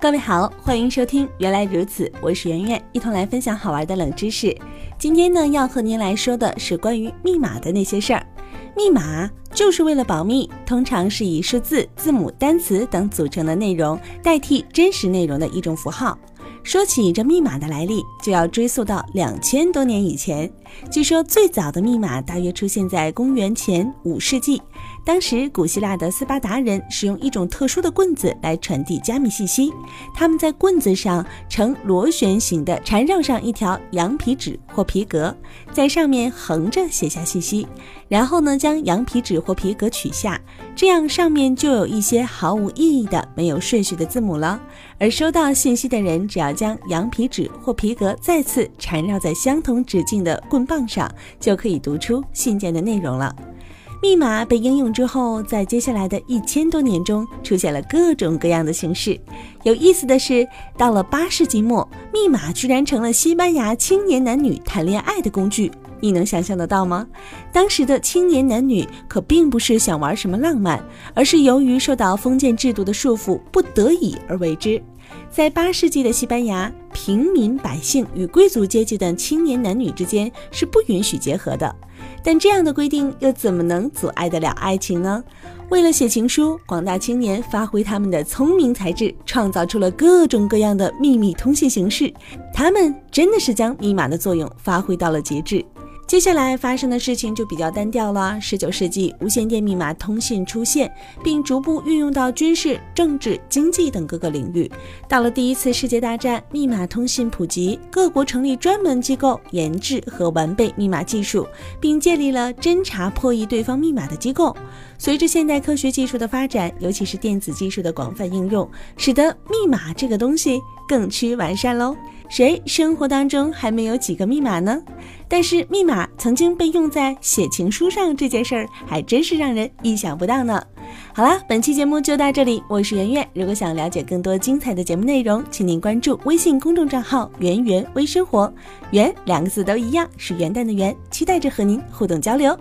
各位好，欢迎收听《原来如此》，我是圆圆，一同来分享好玩的冷知识。今天呢，要和您来说的是关于密码的那些事儿。密码就是为了保密，通常是以数字、字母、单词等组成的内容代替真实内容的一种符号。说起这密码的来历，就要追溯到两千多年以前。据说最早的密码大约出现在公元前五世纪，当时古希腊的斯巴达人使用一种特殊的棍子来传递加密信息。他们在棍子上呈螺旋形的缠绕上一条羊皮纸或皮革，在上面横着写下信息，然后呢将羊皮纸或皮革取下，这样上面就有一些毫无意义的、没有顺序的字母了。而收到信息的人只要将羊皮纸或皮革再次缠绕在相同直径的棍棒上，就可以读出信件的内容了。密码被应用之后，在接下来的一千多年中，出现了各种各样的形式。有意思的是，到了八世纪末，密码居然成了西班牙青年男女谈恋爱的工具。你能想象得到吗？当时的青年男女可并不是想玩什么浪漫，而是由于受到封建制度的束缚，不得已而为之。在八世纪的西班牙，平民百姓与贵族阶级的青年男女之间是不允许结合的。但这样的规定又怎么能阻碍得了爱情呢？为了写情书，广大青年发挥他们的聪明才智，创造出了各种各样的秘密通信形式。他们真的是将密码的作用发挥到了极致。接下来发生的事情就比较单调了。十九世纪，无线电密码通信出现，并逐步运用到军事、政治、经济等各个领域。到了第一次世界大战，密码通信普及，各国成立专门机构研制和完备密码技术，并建立了侦查破译对方密码的机构。随着现代科学技术的发展，尤其是电子技术的广泛应用，使得密码这个东西更趋完善喽。谁生活当中还没有几个密码呢？但是密码曾经被用在写情书上这件事儿，还真是让人意想不到呢。好啦，本期节目就到这里，我是圆圆。如果想了解更多精彩的节目内容，请您关注微信公众账号“圆圆微生活”，圆两个字都一样，是元旦的圆，期待着和您互动交流。